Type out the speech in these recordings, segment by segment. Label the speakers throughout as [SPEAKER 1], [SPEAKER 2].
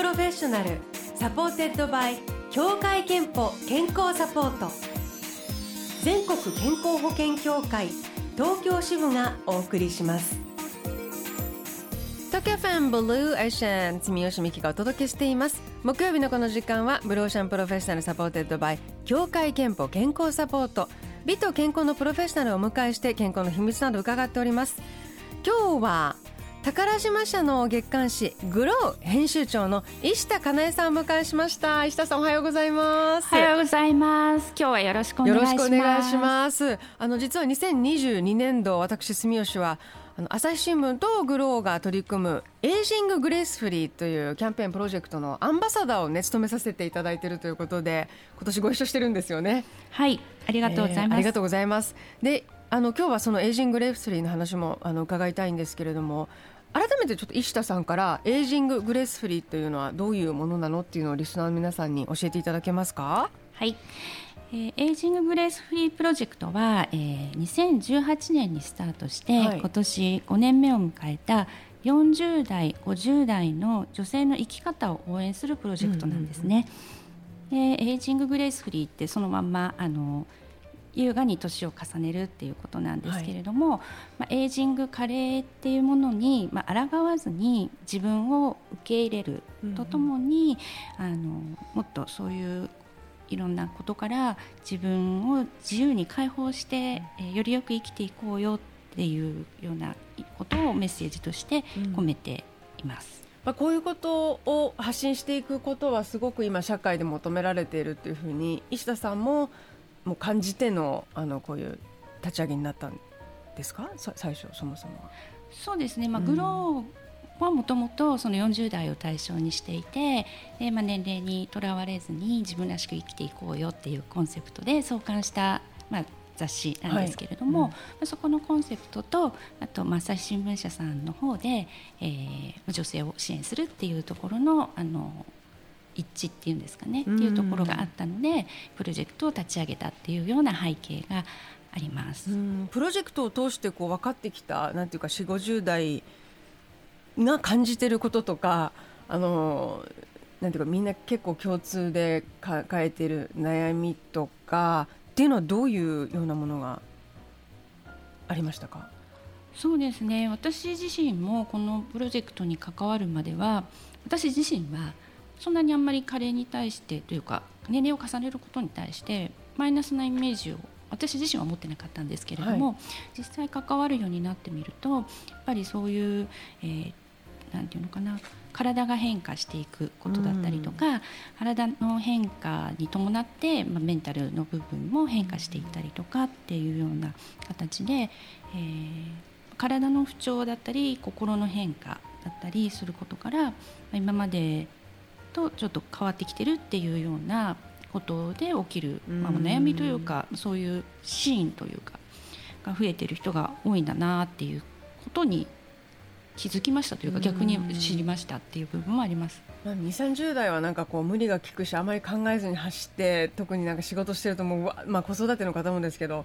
[SPEAKER 1] Professional supported by 協会けんぽ健康サポート。全国健康保険協会東京支部がお送りします。 TOKYO FM Blue Ocean 住吉美紀がお届けしています。木曜日のこの時間は Blue Ocean Professional supported by 協会けんぽ健康サポート。美と健康のプロフェッショナルをお迎えして健康の秘密など伺っております。今日は宝島社の月刊誌 GLOW 編集長の石田かなえさんを迎えしました。石田さんおはようございます。
[SPEAKER 2] おはようございます。今日はよろしくお願いします。
[SPEAKER 1] よろしくお願いします。あの実は2022年度私住吉はあの朝日新聞と GLOW が取り組む Aging Gracefully というキャンペーンプロジェクトのアンバサダーをね務めさせていただいているということで今年ご一緒してるんですよね。
[SPEAKER 2] はいありがとうございます、えー、
[SPEAKER 1] ありがとうございます。であの今日はその Aging Gracefully の話もあの伺いたいんですけれども改めてちょっと石田さんから Aging Gracefully というのはどういうものなのっていうのをリスナーの皆さんに教えていただけますか？
[SPEAKER 2] はい、えー、 Aging Gracefully プロジェクトは、えー、2018年にスタートして、はい、今年5年目を迎えた40代50代の女性の生き方を応援するプロジェクトなんですね。うんうんうん、でエイジンググレースフリーってそのまんまあの優雅に年を重ねるっていうことなんですけれども、はい、まあ、エイジング加齢っていうものに、まあ抗わずに自分を受け入れるとともに、うん、あのもっとそういういろんなことから自分を自由に解放して、えー、よりよく生きていこうよっていうようなことをメッセージとして込めています。
[SPEAKER 1] うん、まあ、こういうことを発信していくことはすごく今社会で求められているというふうに石田さんももう感じてのあのこういう立ち上げになったんですか？最初そもそもは。
[SPEAKER 2] そうですね、まあ、グローはもともとその40代を対象にしていてで、まあ、年齢にとらわれずに自分らしく生きていこうよっていうコンセプトで創刊した、まあ、雑誌なんですけれども、はい。うん、そこのコンセプトとあと朝日新聞社さんの方で、えー、女性を支援するっていうところのあの一致っていうんですかね、っていうところがあったのでプロジェクトを立ち上げたっていうような背景があります。
[SPEAKER 1] プロジェクトを通してこう分かってきたなんていうか4 5 0代が感じてることとかあのなんていうかみんな結構共通で抱えている悩みとかっていうのはどういうようなものがありましたか？
[SPEAKER 2] そうですね。私自身もこのプロジェクトに関わるまでは私自身はそんなにあんまり加齢に対してというか年齢を重ねることに対してマイナスなイメージを私自身は持ってなかったんですけれども、はい、実際関わるようになってみるとやっぱりそういう、えー、なんていうのかな体が変化していくことだったりとか、うん、体の変化に伴って、まあ、メンタルの部分も変化していったりとかっていうような形で、えー、体の不調だったり心の変化だったりすることから、まあ、今までとちょっと変わってきてるっていうようなことで起きる、まあ、悩みというかそういうシーンというかが増えてる人が多いんだなっていうことに気づきましたというか逆に知りましたっていう部分もあります。
[SPEAKER 1] まあ、2 3 0代はなんかこう無理が利くしあまり考えずに走って特になんか仕事してるともう、まあ、子育ての方もですけど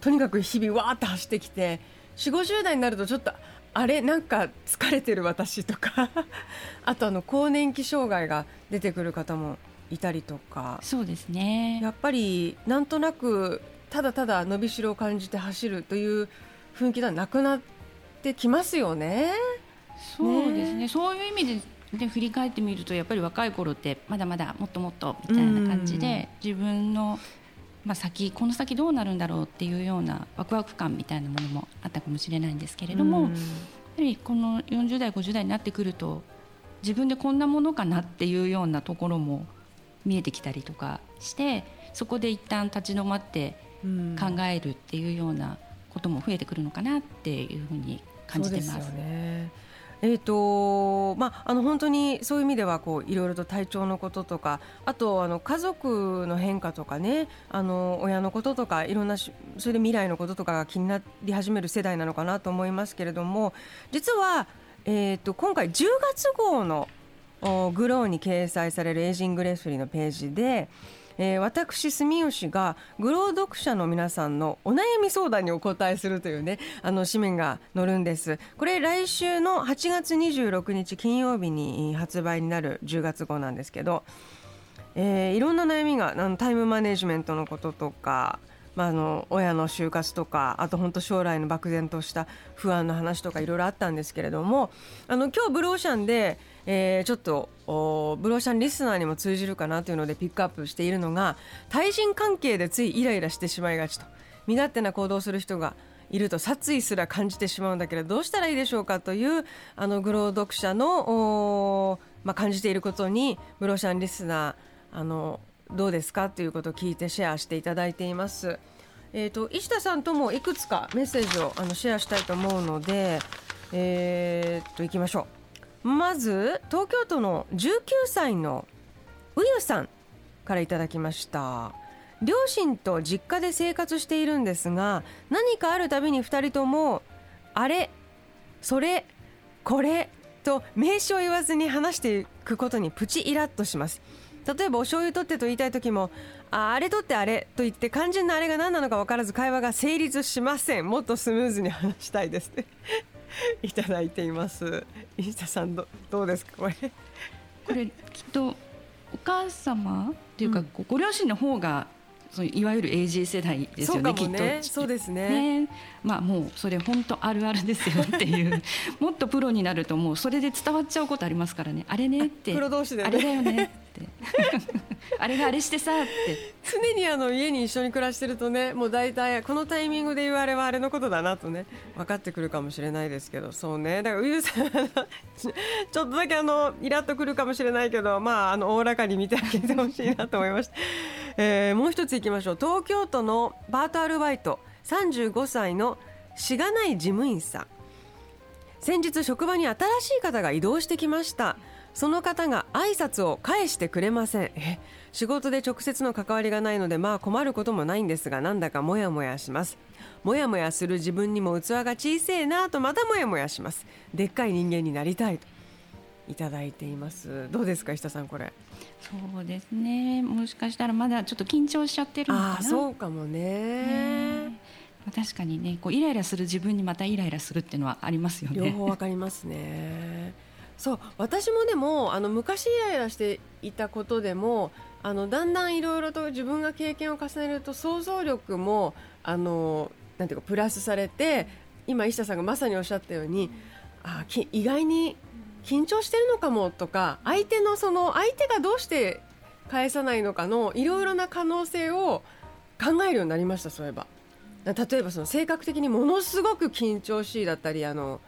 [SPEAKER 1] とにかく日々わーって走ってきて4 5 0代になるとちょっとあれなんか疲れてる私とか。あとあの更年期障害が出てくる方もいたりとか。
[SPEAKER 2] そうですね。
[SPEAKER 1] やっぱりなんとなくただただ伸びしろを感じて走るという雰囲気ではなくなってきますよね。
[SPEAKER 2] そうですね。そういう意味でで振り返ってみるとやっぱり若い頃ってまだまだもっともっとみたいな感じで自分のまあ、先この先どうなるんだろうっていうようなワクワク感みたいなものもあったかもしれないんですけれども、やはりこの40代50代になってくると自分でこんなものかなっていうようなところも見えてきたりとかしてそこで一旦立ち止まって考えるっていうようなことも増えてくるのかなっていうふうに感じてます。
[SPEAKER 1] ねえーとまあ、あの本当にそういう意味ではこういろいろと体調のこととかあとあの家族の変化とかねあの親のこととかいろんなそれで未来のこととかが気になり始める世代なのかなと思いますけれども実は、えーと、今回10月号の GLOW に掲載される Aging Gracefully のページでえー、私住吉が GLOW 読者の皆さんのお悩み相談にお答えするというねあの紙面が載るんです。これ来週の8月26日金曜日に発売になる10月号なんですけど、えー、いろんな悩みがあのタイムマネジメントのこととかまあ、あの親の就活とかあと本当将来の漠然とした不安の話とかいろいろあったんですけれどもあの今日ブローシャンで、えー、ちょっとブローシャンリスナーにも通じるかなというのでピックアップしているのが対人関係でついイライラしてしまいがちと身勝手な行動する人がいると殺意すら感じてしまうんだけどどうしたらいいでしょうかというあのグロー読者の、まあ、感じていることにブローシャンリスナーあのどうですか？ということを聞いてシェアしていただいています。えーと、石田さんともいくつかメッセージをあのシェアしたいと思うので、えー、といきましょう。まず東京都の19歳のうゆさんからいただきました。両親と実家で生活しているんですが何かあるたびに2人ともあれそれこれと名詞を言わずに話していくことにプチイラッとします。例えばお醤油取ってと言いたい時もああれ取ってあれと言って肝心なあれが何なのか分からず会話が成立しません。もっとスムーズに話したいです。いただいています。石田さんどどうですか？これ。
[SPEAKER 2] これきっとお母様っていうか、うん、ご両親の方がそういわゆる AG 世代ですよね、
[SPEAKER 1] ね、きっと。そうですね、
[SPEAKER 2] ね、まあもうそれ本当あるあるですよ っていう。もっとプロになるともうそれで伝わっちゃうことありますからね。あれねって。
[SPEAKER 1] プロ同士で、
[SPEAKER 2] ね、あれだよねって。あれがあれしてさって。
[SPEAKER 1] 常にあの家に一緒に暮らしてるとねもう大体このタイミングで言われはあれのことだなとね分かってくるかもしれないですけど。そうね。だからウユさんちょっとだけあのイラッとくるかもしれないけどまああのおおらかに見てあげてほしいなと思いました、えー、もう一ついきましょう。東京都のパートアルバイト35歳のしがない事務員さん。先日職場に新しい方が移動してきました。その方が挨拶を返してくれません。仕事で直接の関わりがないのでまあ困ることもないんですがなんだかモヤモヤします。モヤモヤする自分にも器が小さいなとまたモヤモヤします。でっかい人間になりたいと。いただいています。どうですか石田さんこれ？
[SPEAKER 2] そうですね。もしかしたらまだちょっと緊張しちゃってるのかな。
[SPEAKER 1] そうかもね。
[SPEAKER 2] ね確かにねこうイライラする自分にまたイライラするっていうのはありますよね。
[SPEAKER 1] 両方わかりますね。そう私もでもあの昔イライラしていたことでもあのだんだんいろいろと自分が経験を重ねると想像力もあのなんていうかプラスされて今石田さんがまさにおっしゃったようにあき意外に緊張してるのかもとか相手のその相手がどうして返さないのかのいろいろな可能性を考えるようになりましたそういえば。例えばその性格的にものすごく緊張しいだったりあの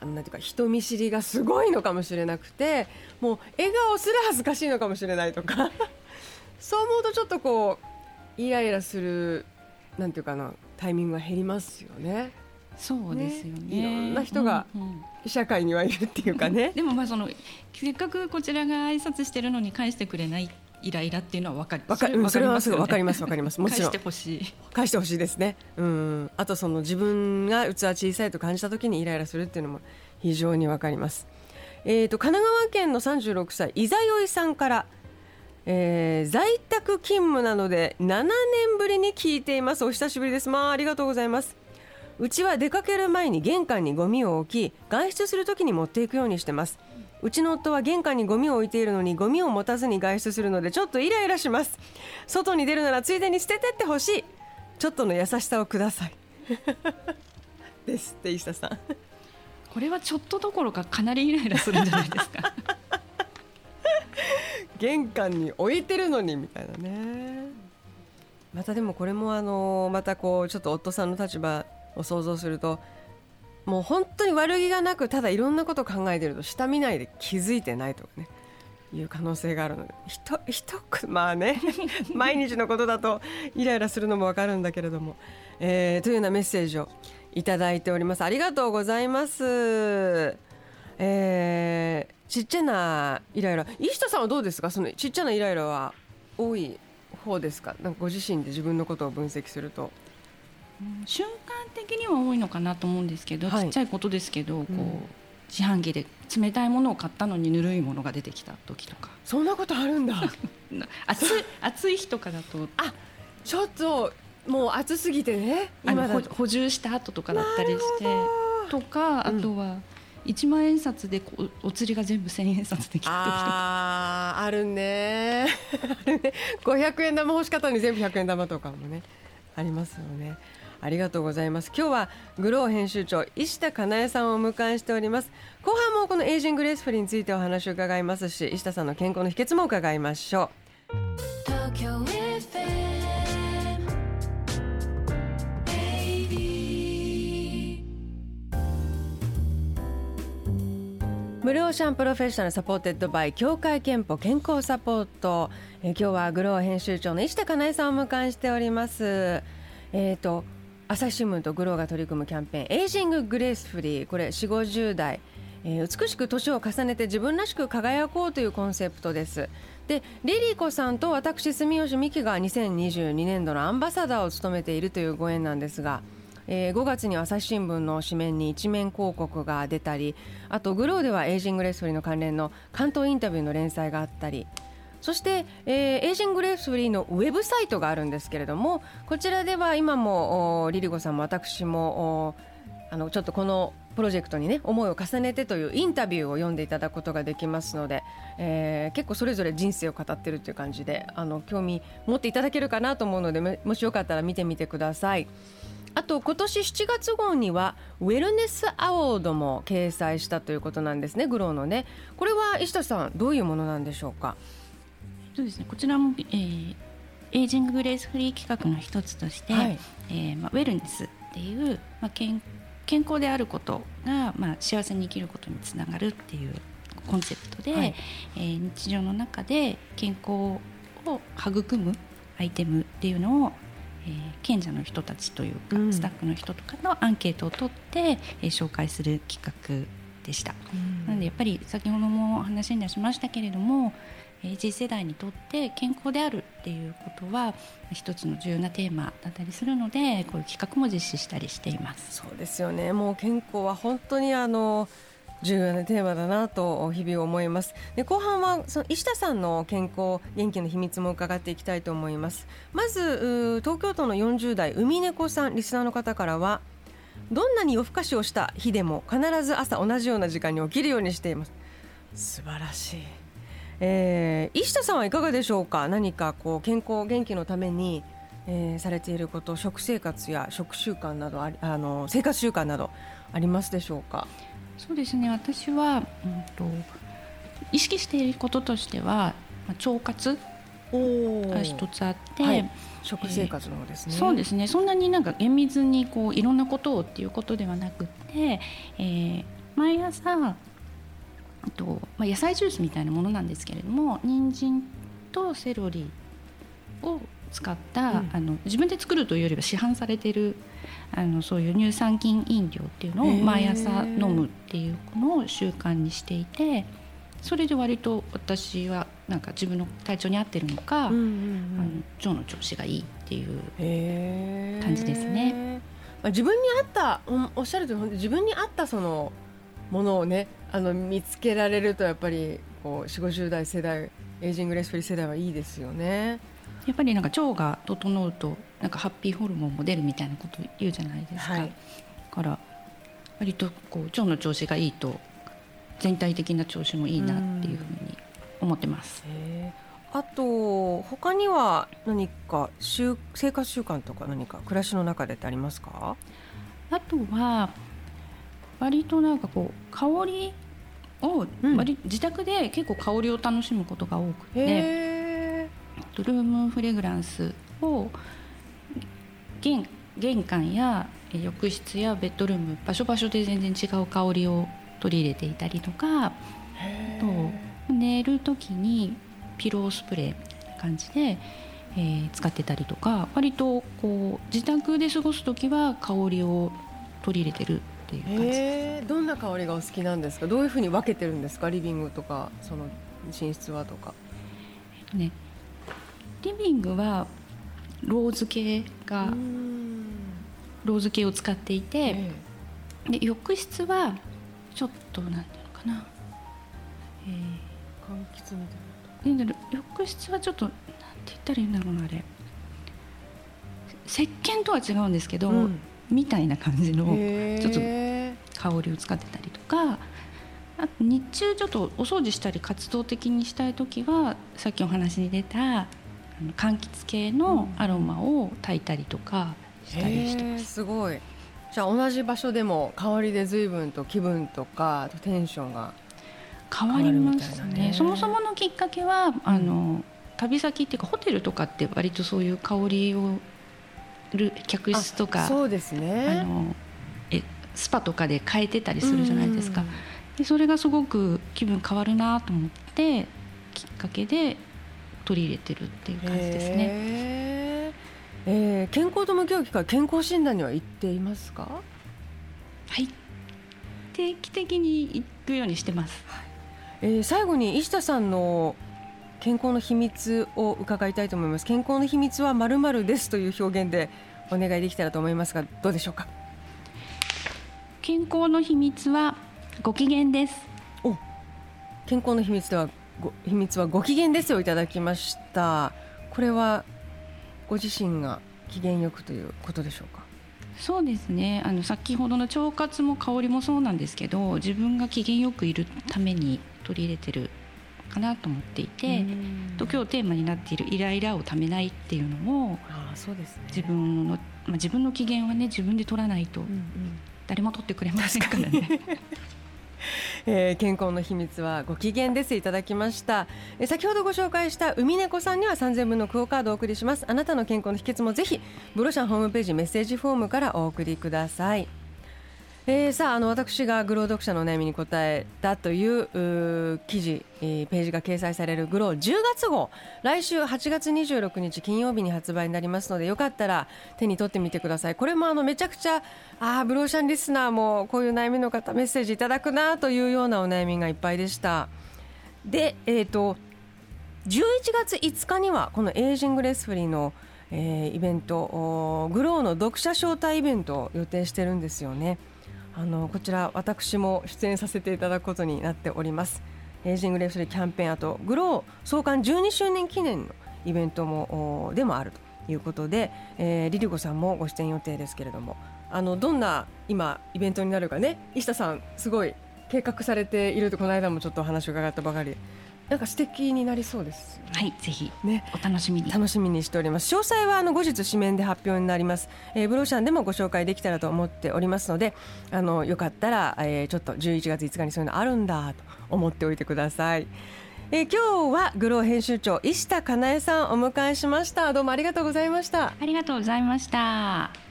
[SPEAKER 1] なんていうか人見知りがすごいのかもしれなくてもう笑顔すら恥ずかしいのかもしれないとか。そう思うとちょっとこうイライラするなんていうかなタイミングが減りますよね。
[SPEAKER 2] そうですよね、ね、
[SPEAKER 1] いろんな人が社会にはいるっていうかね。
[SPEAKER 2] でもまあそのせっかくこちらが挨拶してるのに返してくれないイライラっていうのは分かる。
[SPEAKER 1] わかる、それはすぐ分かります分かります。もちろ
[SPEAKER 2] ん。返してほしい。
[SPEAKER 1] 返してほしいですね。うん。あとその自分が器小さいと感じた時にイライラするっていうのも非常に分かります。えっ、ー、と神奈川県の36歳伊沢よいさんから。えー、在宅勤務なので7年ぶりに聞いていますお久しぶりですまあありがとうございますうちは出かける前に玄関にゴミを置き外出するときに持っていくようにしてます。うちの夫は玄関にゴミを置いているのにゴミを持たずに外出するのでちょっとイライラします。外に出るならついでに捨ててってほしい。ちょっとの優しさをください。ですって石田さん。
[SPEAKER 2] これはちょっとどころかかなりイライラするんじゃないですか。
[SPEAKER 1] 玄関に置いてるのにみたいなね。またでもこれもあのまたこうちょっと夫さんの立場を想像するともう本当に悪気がなくただいろんなことを考えてると下見ないで気づいてないとかねいう可能性があるのでひとひとまあね 毎日のことだとイライラするのも分かるんだけれども、えー、というようなメッセージをいただいておりますありがとうございます。えー、ちっちゃなイライラ石田さんはどうですか？そのちっちゃなイライラは多い方ですか？なんかご自身で自分のことを分析すると。
[SPEAKER 2] 瞬間的には多いのかなと思うんですけど、はい、ちっちゃいことですけどこう、自販機で冷たいものを買ったのにぬるいものが出てきた時とか。
[SPEAKER 1] そんなことあるんだ。
[SPEAKER 2] 暑い 暑い日とかだと。
[SPEAKER 1] あちょっともう暑すぎてね
[SPEAKER 2] 今補充した後とかだったりしてとかあとは1万円札でお釣りが全部1000円札できた時とか。
[SPEAKER 1] ああるね。500円玉欲しかったのに全部100円玉とかもねありますよねありがとうございます。今日はグロー編集長石田かなえさんをお迎えしております。後半もこのエイジングレースフリーについてお話を伺いますし石田さんの健康の秘訣も伺いましょう。Blue Ocean Professional supported by 協会けんぽ健康サポート、え、今日は GLOW 編集長の石田かなえさんをお迎えしております。えっ、ー、と朝日新聞と GLOW が取り組むキャンペーン Aging Gracefully。これ4 5 0代、えー、美しく年を重ねて自分らしく輝こうというコンセプトです。で LiLiCo さんと私住吉美紀が2022年度のアンバサダーを務めているというご縁なんですがえー、5月に朝日新聞の紙面に一面広告が出たりあと GLOW では Aging Gracefully の関連の巻頭インタビューの連載があったりそして、えー、 Aging Gracefully のウェブサイトがあるんですけれどもこちらでは今も LiLiCo さんも私もあのちょっとこのプロジェクトにね思いを重ねてというインタビューを読んでいただくことができますので、えー、結構それぞれ人生を語ってるという感じであの興味持っていただけるかなと思うのでもしよかったら見てみてください。あと今年7月号にはウェルネスアワードも掲載したということなんですねグローのねこれは石田さんどういうものなんでしょうか？
[SPEAKER 2] そうですね。こちらも、えー、エイジンググレースフリー企画の一つとして、はい、えー、まあ、ウェルネスっていう、まあ、健健康であることが、まあ、幸せに生きることにつながるっていうコンセプトで、はい、えー、日常の中で健康を育むアイテムっていうのをえー、賢者の人たちというか、うん、スタッフの人とかのアンケートを取って、えー、紹介する企画でした。うん、なのでやっぱり先ほども話に出しましたけれども、えー、次世代にとって健康であるっていうことは一つの重要なテーマだったりするのでこういう企画も実施したりしています。
[SPEAKER 1] そうですよね。もう健康は本当にあの重要なテーマだなと日々思います。で後半はその石田さんの健康元気の秘密も伺っていきたいと思います。まず東京都の40代海猫さんリスナーの方からはどんなに夜更かしをした日でも必ず朝同じような時間に起きるようにしています。素晴らしい、えー、石田さんはいかがでしょうか？何かこう健康元気のためにえー、されていること食生活や食習慣などああの生活習慣などありますでしょうか？
[SPEAKER 2] そうですね。私は、うんと、意識していることとしては、まあ、腸活が一つあって、はい、
[SPEAKER 1] 食生活の方ですね、
[SPEAKER 2] えー、そうですね。そんなになんか厳密にこういろんなことをっていうことではなくて、えー、毎朝と、まあ、野菜ジュースみたいなものなんですけれども人参とセロリを使った、うん、あの自分で作るというよりは市販されているあのそういう乳酸菌飲料っていうのを毎朝飲むっていうのを習慣にしていてそれで割と私はなんか自分の体調に合ってるのか、うんうんうん、あの腸の調子がいいっていう感じですね。
[SPEAKER 1] まあ、自分に合ったおっしゃる通り自分に合ったそのものをねあの見つけられるとやっぱりこう4 5 0代世代 Aging Gracefully 世代はいいですよね。
[SPEAKER 2] やっぱりなんか腸が整うとなんかハッピーホルモンも出るみたいなこと言うじゃないですか。はい、から割とこう腸の調子がいいと全体的な調子もいいなっていうふうに思ってます。
[SPEAKER 1] あと他には何か生活習慣とか何か暮らしの中でってありますか？
[SPEAKER 2] あとは割となんかこう香りを、割自宅で結構香りを楽しむことが多くて。ルームフレグランスを玄玄関や浴室やベッドルーム場所場所で全然違う香りを取り入れていたりとかと寝る時にピロースプレーみたいな感じで、えー、使ってたりとか割とこう自宅で過ごす時は香りを取り入れてるっていう感
[SPEAKER 1] じどんな香りがお好きなんですか？どういうふうに分けてるんですか？リビングとかその寝室はとか。
[SPEAKER 2] えっとね。リビングはローズ系がローズ系を使っていて、で浴室はちょっとなんていうのかな、
[SPEAKER 1] えー、柑橘みたいな。
[SPEAKER 2] 浴室はちょっとなんて言ったらいいんだろうなあれ。石鹸とは違うんですけど、うん、みたいな感じのちょっと香りを使ってたりとかあと日中ちょっとお掃除したり活動的にしたい時はさっきお話に出た柑橘系のアロマを炊いたりとかしたりしてます。
[SPEAKER 1] すごい。じゃあ同じ場所でも香りで随分と気分とかテンションが
[SPEAKER 2] 変わりますね、ね、そもそものきっかけはあの旅先っていうかホテルとかって割とそういう香りをる客室とか
[SPEAKER 1] そうですね。
[SPEAKER 2] あのえスパとかで変えてたりするじゃないですか。でそれがすごく気分変わるなと思ってきっかけで取り入れてるっていう感じですね。
[SPEAKER 1] えー、健康と向き合う機会健康診断には行っていますか？
[SPEAKER 2] はい。定期的に行くようにしてます、はい、
[SPEAKER 1] えー、最後に石田さんの健康の秘密を伺いたいと思います。健康の秘密はまるまるですという表現でお願いできたらと思いますがどうでしょうか？
[SPEAKER 2] 健康の秘密はご機嫌です。
[SPEAKER 1] お健康の秘密ではご秘密はご機嫌ですをいただきました。これはご自身が機嫌よくということでしょうか？
[SPEAKER 2] そうですね。あの先ほどの腸活も香りもそうなんですけど自分が機嫌よくいるために取り入れてるかなと思っていてと今日テーマになっているイライラをためないっていうのも
[SPEAKER 1] あそうです、ね、
[SPEAKER 2] 自分の、まあ、自分の機嫌はね自分で取らないと誰も取ってくれませんからね。
[SPEAKER 1] えー、健康の秘密はご機嫌です。いただきました、えー、先ほどご紹介した海猫さんには3000分のクオカードをお送りします。あなたの健康の秘訣もぜひブロシャンホームページメッセージフォームからお送りくださいえー、さああの私がグロー読者の悩みに答えたという記事、えー、ページが掲載されるグロー。10月号。来週8月26日金曜日に発売になりますのでよかったら手に取ってみてください。これもあのめちゃくちゃあ Blue Ocean リスナーもこういう悩みの方メッセージいただくなというようなお悩みがいっぱいでした。でえっ、ー、と11月5日にはこの Aging Gracefully のえー、イベント GLOW の読者招待イベントを予定してるんですよね。あのこちら私も出演させていただくことになっております。エイジングレフスリーキャンペーンあとグロー創刊12周年記念のイベントもでもあるということで、えー、リリコさんもご出演予定ですけれどもあのどんな今イベントになるかね石田さんすごい計画されているとこの間もちょっとお話を伺ったばかりなんか素敵になりそうです、
[SPEAKER 2] はい、ぜひ、ね、お楽しみに
[SPEAKER 1] 楽しみにしております。詳細はあの後日紙面で発表になります。えー、ブローシャンでもご紹介できたらと思っておりますので、あのよかったら、えー、ちょっと11月5日にそういうのあるんだと思っておいてください。えー、今日はグロー編集長石田かなえさんお迎えしました。どうもありがとうございました。
[SPEAKER 2] ありがとうございました。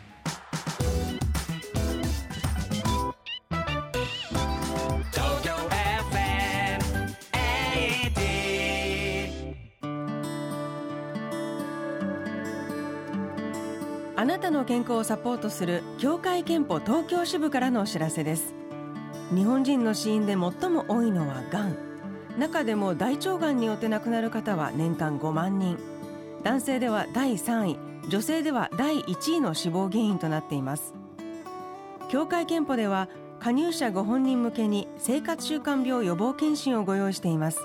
[SPEAKER 1] なたの健康をサポートする協会憲法東京支部からのお知らせです。日本人の死因で最も多いのはがん中でも大腸がんによって亡くなる方は年間5万人。男性では第3位。女性では第1位の死亡原因となっています。協会憲法では加入者ご本人向けに生活習慣病予防検診をご用意しています。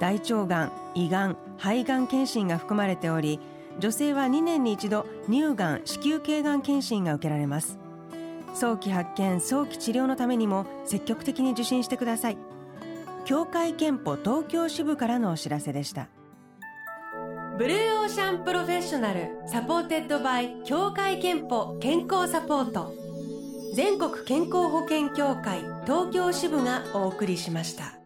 [SPEAKER 1] 大腸がん、胃がん、肺がん検診が含まれており女性は2年に一度乳がん子宮頸がん検診が受けられます。早期発見早期治療のためにも積極的に受診してください。協会けんぽ東京支部からのお知らせでした。 Blue Ocean Professional supported by 協会けんぽ健康サポート。全国健康保険協会東京支部がお送りしました。